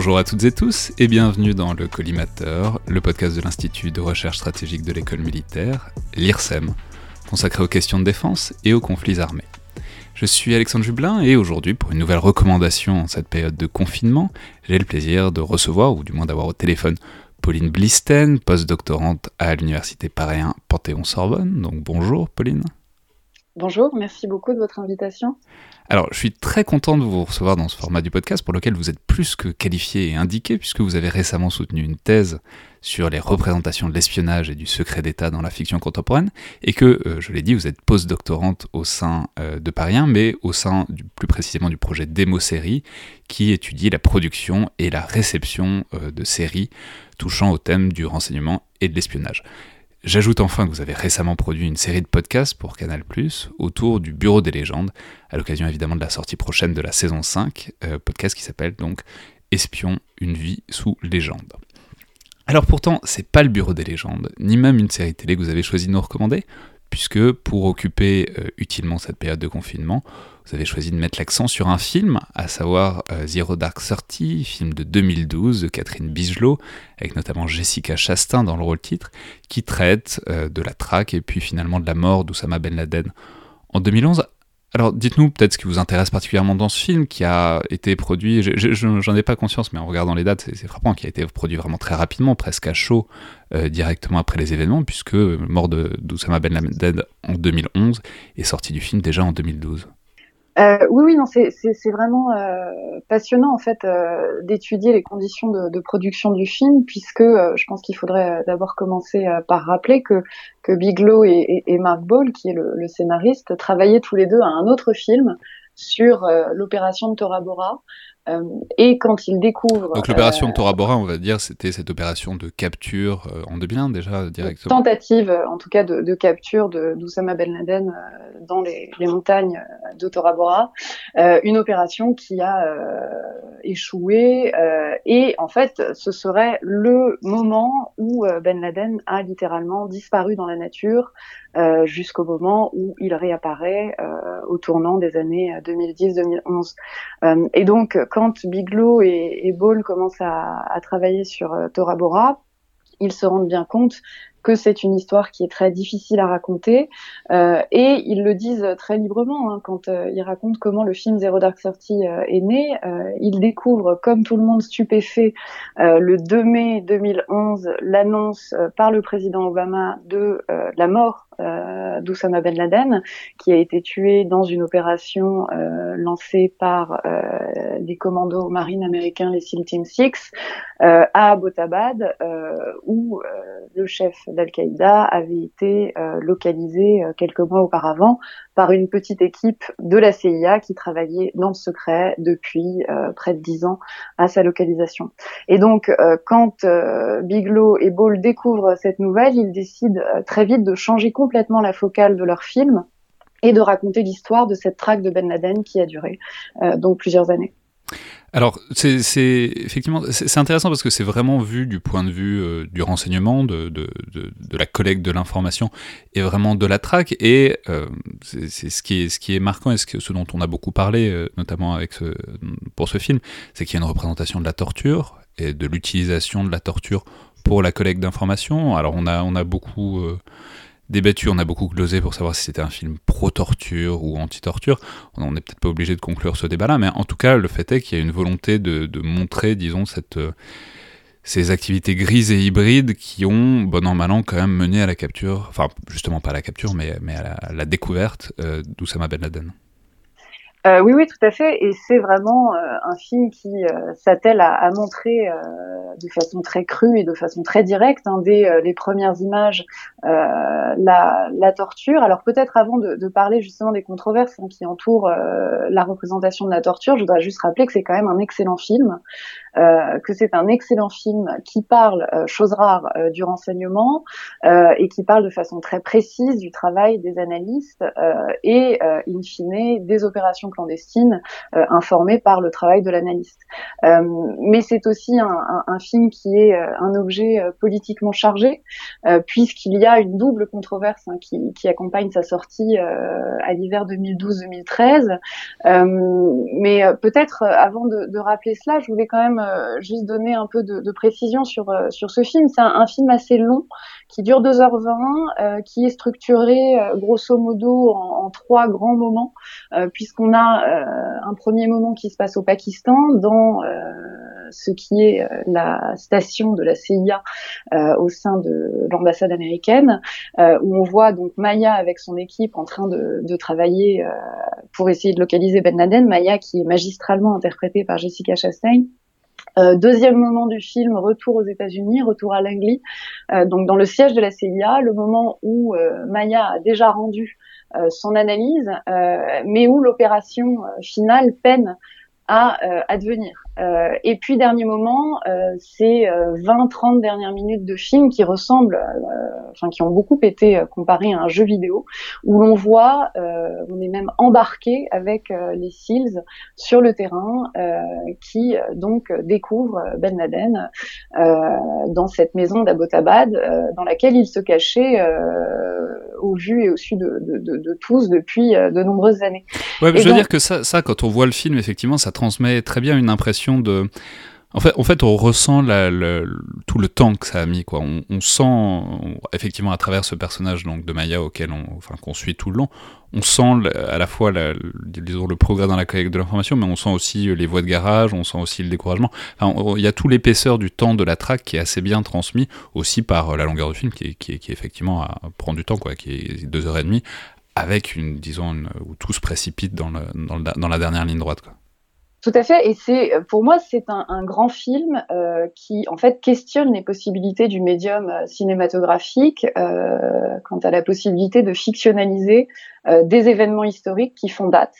Bonjour à toutes et tous et bienvenue dans le Collimateur, le podcast de l'Institut de recherche stratégique de l'école militaire, l'IRSEM, consacré aux questions de défense et aux conflits armés. Je suis Alexandre Jublin et aujourd'hui, pour une nouvelle recommandation en cette période de confinement, j'ai le plaisir de recevoir, ou du moins d'avoir au téléphone, Pauline Blisten, postdoctorante à l'Université Paris Panthéon-Sorbonne. Donc bonjour Pauline. Bonjour, merci beaucoup de votre invitation. Alors, je suis très content de vous recevoir dans ce format du podcast pour lequel vous êtes plus que qualifié et indiqué puisque vous avez récemment soutenu une thèse sur les représentations de l'espionnage et du secret d'État dans la fiction contemporaine et que, euh, je l'ai dit, vous êtes post-doctorante au sein euh, de Paris mais au sein plus précisément du projet Démo Série qui étudie la production et la réception euh, de séries touchant au thème du renseignement et de l'espionnage. J'ajoute enfin que vous avez récemment produit une série de podcasts pour Canal ⁇ autour du Bureau des légendes, à l'occasion évidemment de la sortie prochaine de la saison 5, euh, podcast qui s'appelle donc Espion, une vie sous légende. Alors pourtant, c'est pas le Bureau des légendes, ni même une série télé que vous avez choisi de nous recommander, puisque pour occuper euh, utilement cette période de confinement, vous avez choisi de mettre l'accent sur un film, à savoir euh, Zero Dark Thirty, film de 2012 de Catherine Bigelow, avec notamment Jessica Chastain dans le rôle titre, qui traite euh, de la traque et puis finalement de la mort d'Oussama Ben Laden en 2011. Alors dites-nous peut-être ce qui vous intéresse particulièrement dans ce film qui a été produit, j'en ai pas conscience mais en regardant les dates c'est frappant, qui a été produit vraiment très rapidement, presque à chaud, euh, directement après les événements puisque Mort d'Oussama Ben Laden en 2011 est sorti du film déjà en 2012. Euh, oui, oui, non, c'est vraiment euh, passionnant en fait euh, d'étudier les conditions de, production du film, puisque euh, je pense qu'il faudrait d'abord commencer par rappeler que, que Bigelow et, Mark Ball, qui est le, le, scénariste, travaillaient tous les deux à un autre film sur l'opération de Tora Bora, euh, et quand il découvre... Donc l'opération de euh, Tora Bora, on va dire, c'était cette opération de capture euh, en 2001 déjà directement. Tentative, en tout cas, de, de capture d'Oussama Ben Laden dans les, les, montagnes de Tora Bora. une opération qui a échoué et en fait, ce serait le moment où Ben Laden a littéralement disparu dans la nature euh, jusqu'au moment où il réapparaît euh, au tournant des années 2010-2011. Euh, et donc, quand Bigelow et, Ball commencent à, travailler sur Tora Bora, ils se rendent bien compte que c'est une histoire qui est très difficile à raconter euh, et ils le disent très librement hein, quand euh, ils racontent comment le film Zero Dark Thirty euh, est né. ils découvrent, comme tout le monde stupéfait, le 2 mai 2011 l'annonce par le président Obama de la mort euh, d'Oussama Ben Laden, qui a été tué dans une opération euh, lancée par euh, les commandos marines américains, les SEAL Team 6, euh, à Abbottabad, où le chef d'Al-Qaïda avait été localisé quelques mois auparavant par une petite équipe de la CIA qui travaillait dans le secret depuis près de dix ans à sa localisation. Et donc, quand Bigelow et Ball découvrent cette nouvelle, ils décident très vite de changer complètement complètement la focale de leur film et de raconter l'histoire de cette traque de Ben Laden qui a duré euh, donc plusieurs années. Alors, c'est effectivement c'est intéressant parce que c'est vraiment vu du point de vue euh, du renseignement, de, de, la collecte de l'information et vraiment de la traque. Et euh, c'est ce qui est ce qui est marquant et ce, que, ce dont on a beaucoup parlé, notamment avec ce, pour ce film, c'est qu'il y a une représentation de la torture et de l'utilisation de la torture pour la collecte d'informations. Alors, on a on a beaucoup débattu, on a beaucoup glosé pour savoir si c'était un film pro-torture ou anti-torture. On n'est peut-être pas obligé de conclure ce débat-là, mais en tout cas, le fait est qu'il y a une volonté de, montrer, disons, euh, ces activités grises et hybrides qui ont, bon an, mal an, quand même mené à la capture, enfin, justement pas à la capture, mais, mais à, la, découverte euh, d'Oussama Ben Laden. Euh, oui, oui, tout à fait. Et c'est vraiment euh, un film qui euh, s'attelle à, montrer de façon très crue et de façon très directe, hein, dès les premières images, la, la, torture. Alors peut-être avant de, de, parler justement des controverses hein, qui entourent la représentation de la torture, je voudrais juste rappeler que c'est quand même un excellent film. Euh, que c'est un excellent film qui parle, euh, chose rare, euh, du renseignement et qui parle de façon très précise du travail des analystes et, in fine, des opérations clandestines informées par le travail de l'analyste. mais c'est aussi un, un, un, film qui est un objet politiquement chargé, puisqu'il y a une double controverse hein, qui, qui, accompagne sa sortie à l'hiver 2012-2013. mais peut-être, avant de, de, rappeler cela, je voulais quand même euh, juste donner un peu de, précision sur, euh, sur ce film. C'est un, film assez long qui dure 2h20, qui est structuré grosso modo en, en, trois grands moments, puisqu'on a un premier moment qui se passe au Pakistan, dans ce qui est la station de la CIA au sein de l'ambassade américaine, où on voit donc Maya avec son équipe en train de, de travailler pour essayer de localiser Ben Laden. Maya qui est magistralement interprétée par Jessica Chastain. Euh, deuxième moment du film, retour aux États-Unis, retour à Langley, euh, donc dans le siège de la CIA, le moment où euh, Maya a déjà rendu son analyse, mais où l'opération finale peine à advenir. Euh, et puis dernier moment, euh, c'est 20-30 euh, dernières minutes de film qui ressemblent, enfin qui ont beaucoup été comparés à un jeu vidéo, où l'on voit, on est même embarqué avec les SEALs sur le terrain, qui donc découvrent Ben Laden dans cette maison d'Abbottabad, dans laquelle il se cachait au vu et au su de, de, de, de tous depuis de nombreuses années. Ouais, je veux dire que ça, ça, quand on voit le film, effectivement, ça transmet très bien une impression de. En fait, en fait, on ressent tout le temps que ça a mis. Quoi. On, sent, effectivement, à travers ce personnage donc, de Maya auquel on, enfin, qu'on suit tout le long, on sent à la fois disons, le progrès dans la collecte de l'information, mais on sent aussi les voies de garage, on sent aussi le découragement. il y a tout l'épaisseur du temps de la traque qui est assez bien transmis, aussi par la longueur du film, qui, qui, qui effectivement prend du temps, quoi, qui est deux heures et demie, avec une, disons, où tout se précipite dans, dans la dernière ligne droite. Quoi. Tout à fait, et c'est pour moi c'est un, grand film euh, qui en fait questionne les possibilités du médium euh, cinématographique euh, quant à la possibilité de fictionnaliser euh, des événements historiques qui font date.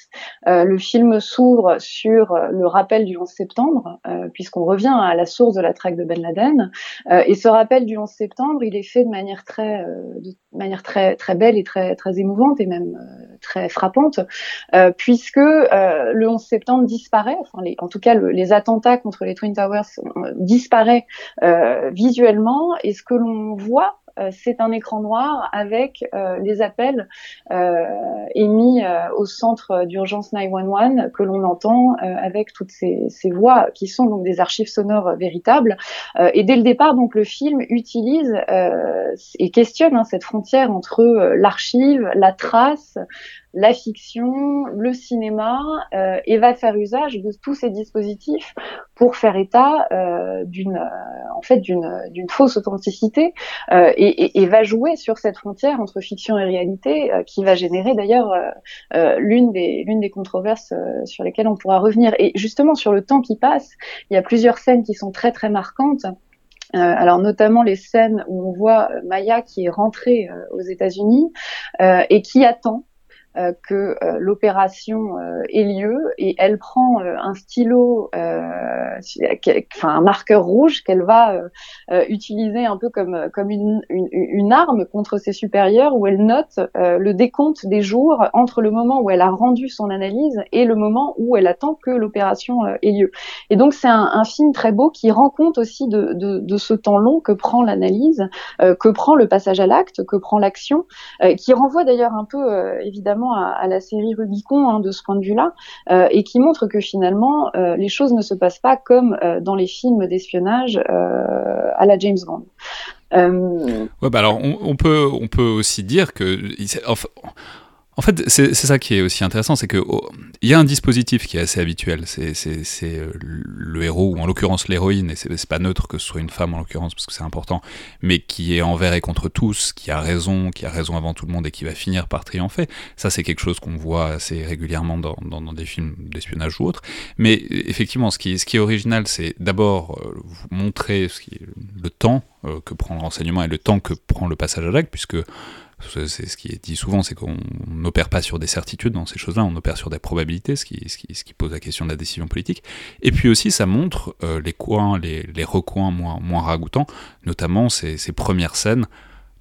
Euh, le film s'ouvre sur euh, le rappel du 11 septembre, puisqu'on revient à la source de la traque de Ben Laden. et ce rappel du 11 septembre, il est fait de manière très, de manière très, très belle et très, très émouvante et même très frappante, puisque le 11 septembre disparaît, enfin les, en tout cas le, les attentats contre les Twin Towers disparaît visuellement, et ce que l'on voit euh, c'est un écran noir avec euh, les appels euh, émis au centre d'urgence 911 que l'on entend avec toutes ces, ces, voix qui sont donc des archives sonores véritables. et dès le départ, donc le film utilise et questionne hein, cette frontière entre l'archive, la trace, la fiction, le cinéma, euh, et va faire usage de tous ces dispositifs pour faire état euh, d'une, euh, en fait, d'une, d'une fausse authenticité, euh, et, va jouer sur cette frontière entre fiction et réalité, qui va générer d'ailleurs l'une des, l'une des controverses sur lesquelles on pourra revenir. Et justement sur le temps qui passe, il y a plusieurs scènes qui sont très très marquantes. Alors notamment les scènes où on voit Maya qui est rentrée aux États-Unis et qui attend euh, que euh, l'opération euh, ait lieu et elle prend un stylo, enfin un marqueur rouge qu'elle va utiliser un peu comme comme une, une, une, arme contre ses supérieurs où elle note le décompte des jours entre le moment où elle a rendu son analyse et le moment où elle attend que l'opération ait lieu. Et donc c'est un, un, film très beau qui rend compte aussi de, de, de ce temps long que prend l'analyse, que prend le passage à l'acte, que prend l'action, qui renvoie d'ailleurs un peu évidemment à, la série Rubicon hein, de ce point de vue-là, euh, et qui montre que finalement euh, les choses ne se passent pas comme euh, dans les films d'espionnage à la James Bond. Ouais, bah alors on, peut on peut aussi dire que en fait, c'est ça qui est aussi intéressant, c'est qu'il oh, y a un dispositif qui est assez habituel. C'est euh, le héros, ou en l'occurrence l'héroïne, et c'est pas neutre que ce soit une femme en l'occurrence, parce que c'est important, mais qui est envers et contre tous, qui a raison, qui a raison avant tout le monde et qui va finir par triompher. Ça, c'est quelque chose qu'on voit assez régulièrement dans, des films d'espionnage ou autres. Mais effectivement, ce qui, est original, c'est d'abord euh, montrer le temps euh, que prend le renseignement et le temps que prend le passage à l'acte, puisque c'est ce qui est dit souvent, c'est qu'on n'opère pas sur des certitudes dans ces choses-là, on opère sur des probabilités, ce qui, pose la question de la décision politique. Et puis aussi, ça montre euh, les coins, les, recoins moins, moins ragoûtants, notamment ces, ces premières scènes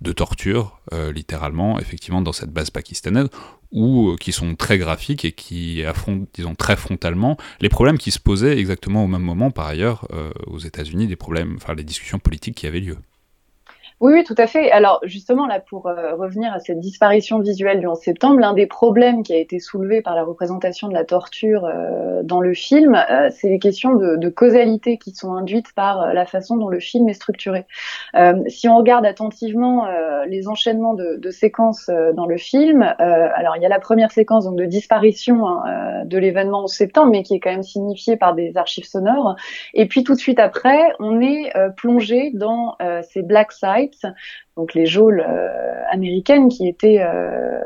de torture, euh, littéralement, effectivement, dans cette base pakistanaise, ou euh, qui sont très graphiques et qui affrontent, disons, très frontalement les problèmes qui se posaient exactement au même moment, par ailleurs, aux États-Unis, des problèmes, enfin, les discussions politiques qui avaient lieu. Oui, oui, tout à fait. Alors justement, là, pour euh, revenir à cette disparition visuelle du 11 septembre, l'un des problèmes qui a été soulevé par la représentation de la torture euh, dans le film, euh, c'est les questions de, causalité qui sont induites par la façon dont le film est structuré. si on regarde attentivement les enchaînements de, de séquences dans le film, alors il y a la première séquence donc, de disparition hein, de l'événement 11 septembre, mais qui est quand même signifiée par des archives sonores. Et puis tout de suite après, on est plongé dans ces black sites So. Donc les geôles euh, américaines qui étaient euh,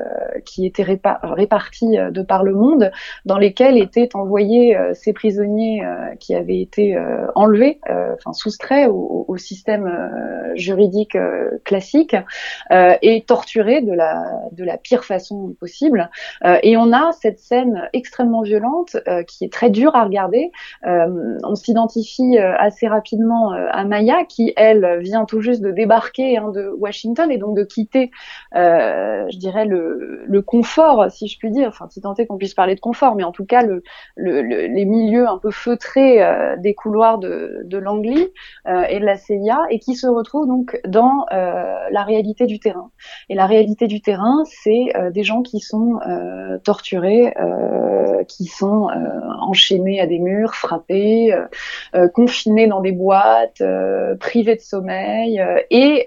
qui étaient réparties euh, de par le monde, dans lesquelles étaient envoyés ces prisonniers qui avaient été enlevés, enfin soustraits au, au système juridique classique et torturés de la de la pire façon possible. et on a cette scène extrêmement violente qui est très dure à regarder. on s'identifie assez rapidement à Maya qui elle vient tout juste de débarquer hein, de Washington et donc de quitter, euh, je dirais, le, le, confort, si je puis dire, enfin, si tant est qu'on puisse parler de confort, mais en tout cas, le, le, les milieux un peu feutrés euh, des couloirs de, de Langley euh, et de la CIA, et qui se retrouve donc dans euh, la réalité du terrain. Et la réalité du terrain, c'est euh, des gens qui sont torturés, qui sont enchaînés à des murs, frappés, confinés dans des boîtes, privés de sommeil, et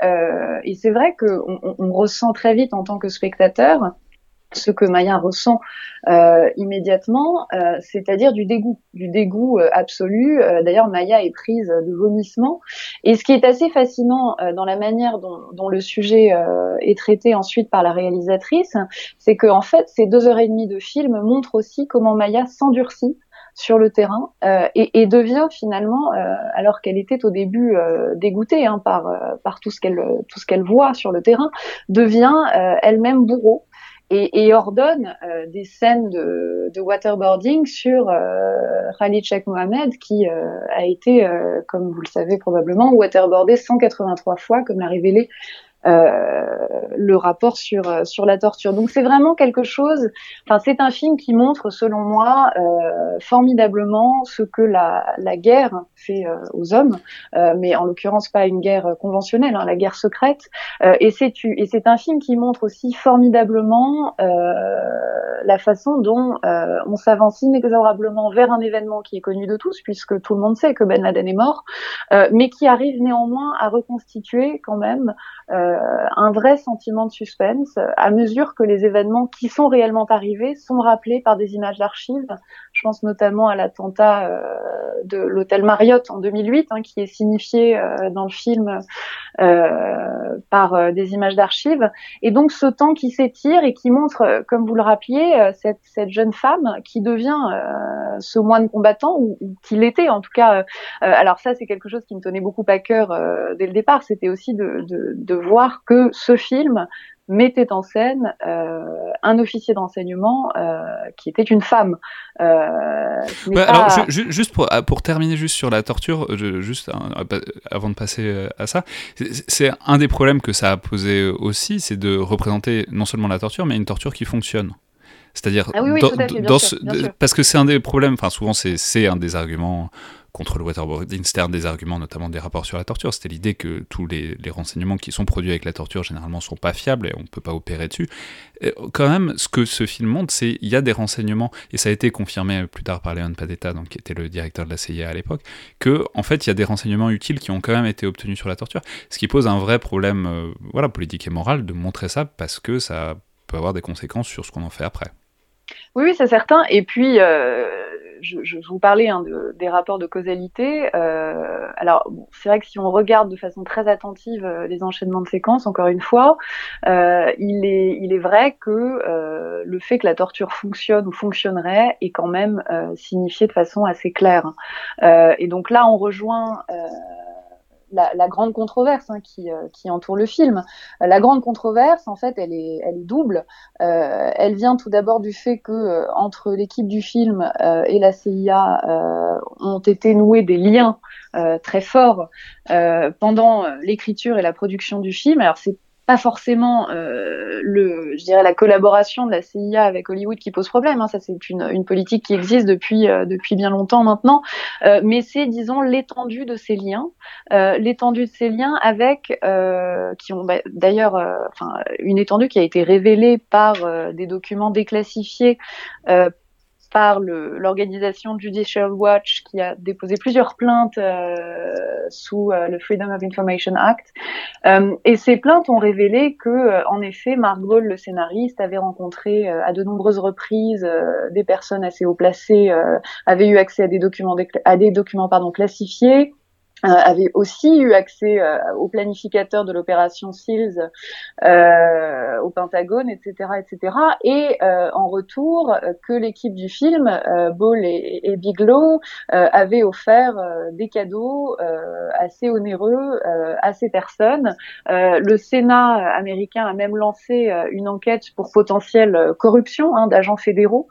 et c'est vrai qu'on on, ressent très vite en tant que spectateur ce que Maya ressent euh, immédiatement, euh, c'est-à-dire du dégoût, du dégoût absolu. D'ailleurs, Maya est prise de vomissement. Et ce qui est assez fascinant dans la manière dont, le sujet est traité ensuite par la réalisatrice, c'est que en fait, ces deux heures et demie de film montrent aussi comment Maya s'endurcit sur le terrain euh, et, et, devient finalement, euh, alors qu'elle était au début euh, dégoûtée hein, par, par tout ce qu'elle tout ce qu'elle voit sur le terrain, devient elle-même bourreau et, et ordonne des scènes de, de waterboarding sur Khalid Sheikh Mohamed qui a été, comme vous le savez probablement, waterboardé 183 fois, comme l'a révélé euh, le rapport sur euh, sur la torture. Donc c'est vraiment quelque chose. Enfin, c'est un film qui montre, selon moi, euh, formidablement ce que la, la guerre fait aux hommes, mais en l'occurrence pas une guerre conventionnelle, hein, la guerre secrète. et c'est et c'est un film qui montre aussi formidablement la façon dont on s'avance inexorablement vers un événement qui est connu de tous, puisque tout le monde sait que Ben Laden est mort, mais qui arrive néanmoins à reconstituer quand même euh, un vrai sentiment de suspense à mesure que les événements qui sont réellement arrivés sont rappelés par des images d'archives. Je pense notamment à l'attentat euh, de l'hôtel Marriott en 2008, hein, qui est signifié euh, dans le film par des images d'archives. Et donc ce temps qui s'étire et qui montre, comme vous le rappeliez, cette, jeune femme qui devient ce moine combattant, ou, ou qu'il était en tout cas. alors ça, c'est quelque chose qui me tenait beaucoup à cœur dès le départ. C'était aussi de voir que ce film mettait en scène euh, un officier d'enseignement euh, qui était une femme. Euh, alors, juste pour, ah, pour, terminer juste sur la torture, juste hein, avant de passer à ça, c'est un des problèmes que ça a posé aussi, c'est de représenter non seulement la torture, mais une torture qui fonctionne. C'est-à-dire, ah parce que c'est un des problèmes, enfin souvent c'est un des arguments contre le waterboarding, c'était un des arguments notamment des rapports sur la torture, c'était l'idée que tous les, renseignements qui sont produits avec la torture généralement sont pas fiables et on ne peut pas opérer dessus. quand même, ce que ce film montre, c'est il y a des renseignements, et ça a été confirmé plus tard par Léon Padetta, donc, qui était le directeur de la CIA à l'époque, que en fait il y a des renseignements utiles qui ont quand même été obtenus sur la torture, ce qui pose un vrai problème euh, voilà, politique et moral de montrer ça parce que ça peut avoir des conséquences sur ce qu'on en fait après. Oui, oui c'est certain. Et puis, euh, je, je, vous parlais hein, de, des rapports de causalité. Euh, alors, c'est vrai que si on regarde de façon très attentive euh, les enchaînements de séquences, encore une fois, euh, il, est, il est vrai que euh, le fait que la torture fonctionne ou fonctionnerait est quand même euh, signifié de façon assez claire. et donc là, on rejoint la, la, grande controverse hein, qui, euh, qui, entoure le film. La grande controverse, en fait, elle est, elle est double. Euh, elle vient tout d'abord du fait que euh, entre l'équipe du film euh, et la CIA ont été noués des liens très forts pendant l'écriture et la production du film. Alors c'est pas forcément euh, le, je dirais la collaboration de la CIA avec Hollywood qui pose problème. Hein. Ça, c'est une, une, politique qui existe depuis euh, depuis bien longtemps maintenant. Euh, mais c'est, disons, l'étendue de ces liens, euh, l'étendue de ces liens avec qui ont bah, d'ailleurs, enfin, une étendue qui a été révélée par des documents déclassifiés par l'organisation Judicial Watch qui a déposé plusieurs plaintes euh, sous euh, le Freedom of Information Act. Euh, et ces plaintes ont révélé que, en effet, Mark Gall, le scénariste, avait rencontré à de nombreuses reprises des personnes assez haut placées, avait eu accès à des documents, à des documents pardon, classifiés, euh, avait aussi eu accès euh, au planificateur de l'opération SEALS euh, au Pentagone, etc., etc. Et en retour, que l'équipe du film, Ball et, et Bigelow, avaient offert des cadeaux assez onéreux à ces personnes. le Sénat américain a même lancé une enquête pour potentielle corruption hein, d'agents fédéraux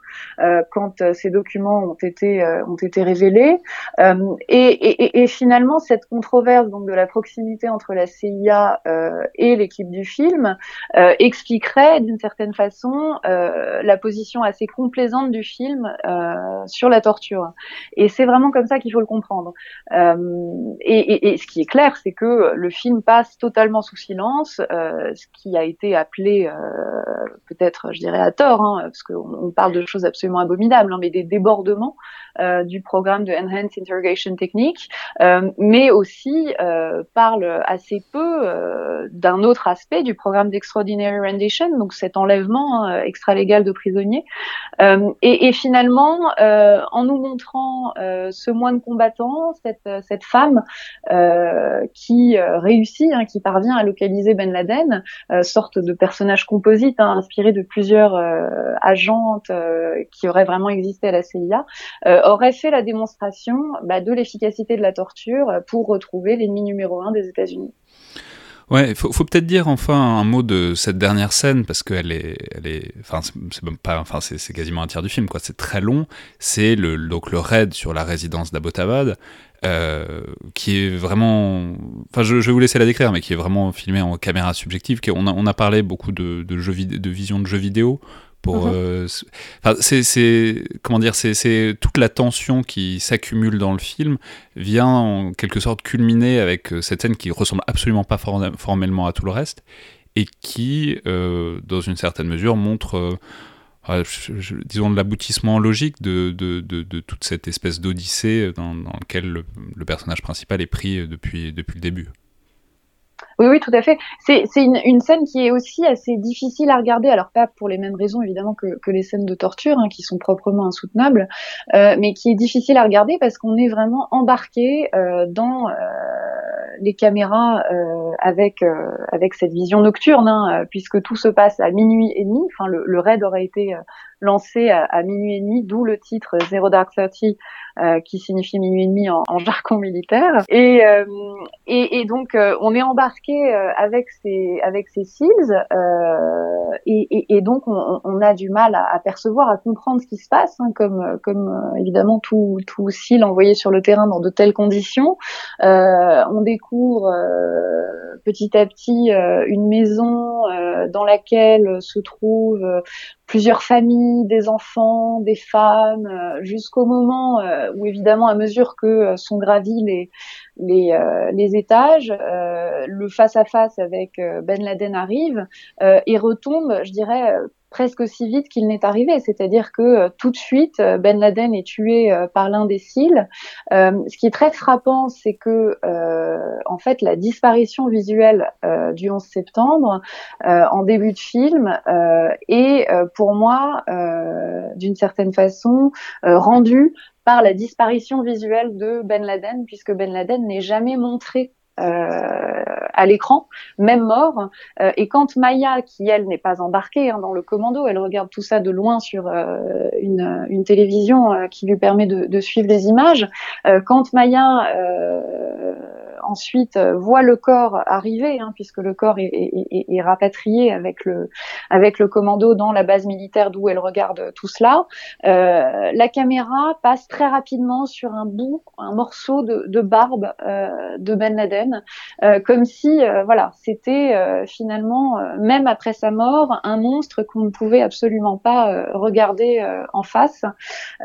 quand ces documents ont été ont été révélés. Et, et, et finalement cette controverse donc de la proximité entre la CIA euh, et l'équipe du film euh, expliquerait d'une certaine façon euh, la position assez complaisante du film sur la torture. Et c'est vraiment comme ça qu'il faut le comprendre. Et, ce qui est clair, c'est que le film passe totalement sous silence, ce qui a été appelé peut-être, je dirais à tort, hein, parce qu'on on parle de choses absolument abominables, hein, mais des débordements du programme de Enhanced Interrogation Technique. Mais aussi euh, parle assez peu euh, d'un autre aspect du programme d'extraordinary rendition, donc cet enlèvement hein, extra-légal de prisonniers. Euh, et, et, finalement, euh, en nous montrant euh, ce moine combattant, cette, cette femme qui réussit, hein, qui parvient à localiser Ben Laden, sorte de personnage composite hein, inspiré de plusieurs agentes qui auraient vraiment existé à la CIA, aurait fait la démonstration bah, de l'efficacité de la torture pour retrouver l'ennemi numéro un des États-Unis. Ouais, faut, faut peut-être dire enfin un mot de cette dernière scène parce qu'elle est, elle est, enfin c'est pas, enfin c'est quasiment un tiers du film quoi. C'est très long. C'est le donc le raid sur la résidence d'Abbottabad euh, qui est vraiment, enfin je, vais vous laisser la décrire, mais qui est vraiment filmé en caméra subjective. On a, on a parlé beaucoup de, de, de vision de jeux vidéo pour, mhm. euh, c'est, comment dire, c'est toute la tension qui s'accumule dans le film vient en quelque sorte culminer avec euh, cette scène qui ressemble absolument pas formellement à tout le reste et qui, euh, dans une certaine mesure, montre disons l'aboutissement logique de, de, de, toute cette espèce d'odyssée dans, dans laquelle le, le, personnage principal est pris depuis, depuis le début. Oui, oui, tout à fait. C'est une, scène qui est aussi assez difficile à regarder, alors pas pour les mêmes raisons évidemment que, les scènes de torture, hein, qui sont proprement insoutenables, euh, mais qui est difficile à regarder parce qu'on est vraiment embarqué euh, dans euh, les caméras avec avec cette vision nocturne, hein, puisque tout se passe à minuit et demi. Enfin, le raid aurait été lancé à, minuit et demi, d'où le titre Zero Dark Thirty, euh, qui signifie minuit et demi en, en jargon militaire. Et, euh, donc euh, on est embarqué avec ces avec ces seals, et, donc on, a du mal à, à, percevoir, à comprendre ce qui se passe, hein, comme comme évidemment tout tout seal envoyé sur le terrain dans de telles conditions. on découvre petit à petit une maison dans laquelle se trouvent plusieurs familles, des enfants, des femmes, euh, jusqu'au moment euh, où évidemment à mesure que euh, sont gravis les les, les étages, le face à face avec Ben Laden arrive et retombe, je dirais presque aussi vite qu'il n'est arrivé, c'est-à-dire que euh, tout de suite euh, Ben Laden est tué euh, par l'un des cils. ce qui est très frappant, c'est que en fait la disparition visuelle du 11 septembre en début de film est pour moi d'une certaine façon rendue par la disparition visuelle de Ben Laden, puisque Ben Laden n'est jamais montré euh, à l'écran, même mort. Euh, et quand Maya, qui elle n'est pas embarquée hein, dans le commando, elle regarde tout ça de loin sur euh, une, une, télévision qui lui permet de, de, suivre les images. quand Maya ensuite voit le corps arriver, hein, puisque le corps est, est, est, rapatrié avec le avec le commando dans la base militaire d'où elle regarde tout cela. la caméra passe très rapidement sur un bout, un morceau de, de barbe de Ben Laden, comme si voilà c'était finalement même après sa mort un monstre qu'on ne pouvait absolument pas regarder en face.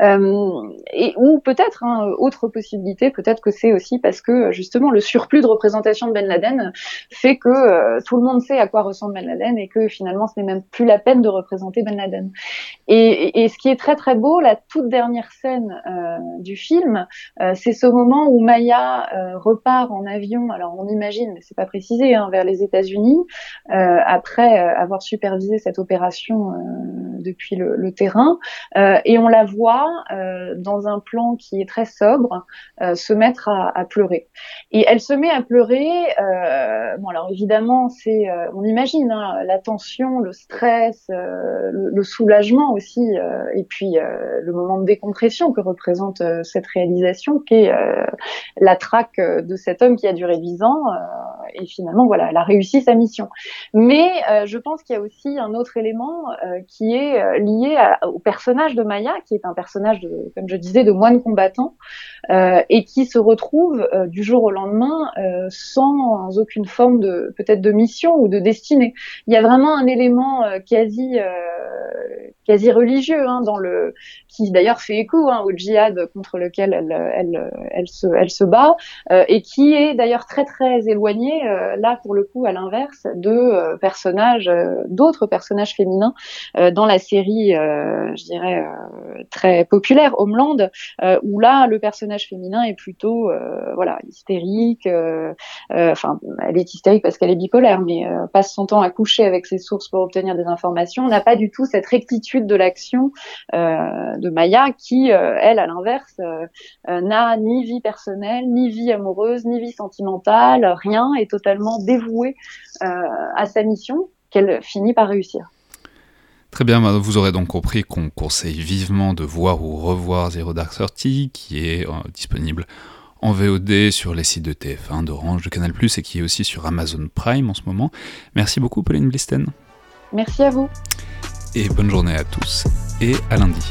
et ou peut-être hein, autre possibilité, peut-être que c'est aussi parce que justement le surplus de représentation de Ben Laden fait que euh, tout le monde sait à quoi ressemble Ben Laden et que finalement ce n'est même plus la peine de représenter Ben Laden. Et, ce qui est très très beau, la toute dernière scène euh, du film, euh, c'est ce moment où Maya repart en avion. Alors on imagine, mais c'est pas précisé, hein, vers les États-Unis après avoir supervisé cette opération depuis le, le terrain, et on la voit dans un plan qui est très sobre se mettre à, à, pleurer. Et elle se met à pleurer. Euh, bon, alors évidemment, c'est, euh, on imagine hein, la tension, le stress, euh, le, soulagement aussi, euh, et puis le moment de décompression que représente cette réalisation, qui est la traque de cet homme qui a duré dix ans. et finalement, voilà, elle a réussi sa mission. Mais je pense qu'il y a aussi un autre élément qui est lié à, au personnage de Maya, qui est un personnage, de, comme je disais, de moine combattant, et qui se retrouve du jour au lendemain euh, sans aucune forme de peut-être de mission ou de destinée. Il y a vraiment un élément euh, quasi euh, quasi religieux hein, dans le qui d'ailleurs fait écho hein, au djihad contre lequel elle elle elle se elle se bat et qui est d'ailleurs très très éloigné là pour le coup à l'inverse de personnages d'autres personnages féminins dans la série je dirais très populaire Homeland où là le personnage féminin est plutôt voilà hystérique euh, euh, enfin, elle est hystérique parce qu'elle est bipolaire, mais euh, passe son temps à coucher avec ses sources pour obtenir des informations, n'a pas du tout cette rectitude de l'action de Maya qui, elle, à l'inverse, n'a ni vie personnelle, ni vie amoureuse, ni vie sentimentale, rien, est totalement dévouée à sa mission qu'elle finit par réussir. Très bien, bah, vous aurez donc compris qu'on conseille vivement de voir ou revoir Zero Dark Thirty, qui est disponible en VOD sur les sites de TF1, d'Orange, de Canal+, et qui est aussi sur Amazon Prime en ce moment. Merci beaucoup Pauline Blisten. Merci à vous. Et bonne journée à tous, et à lundi.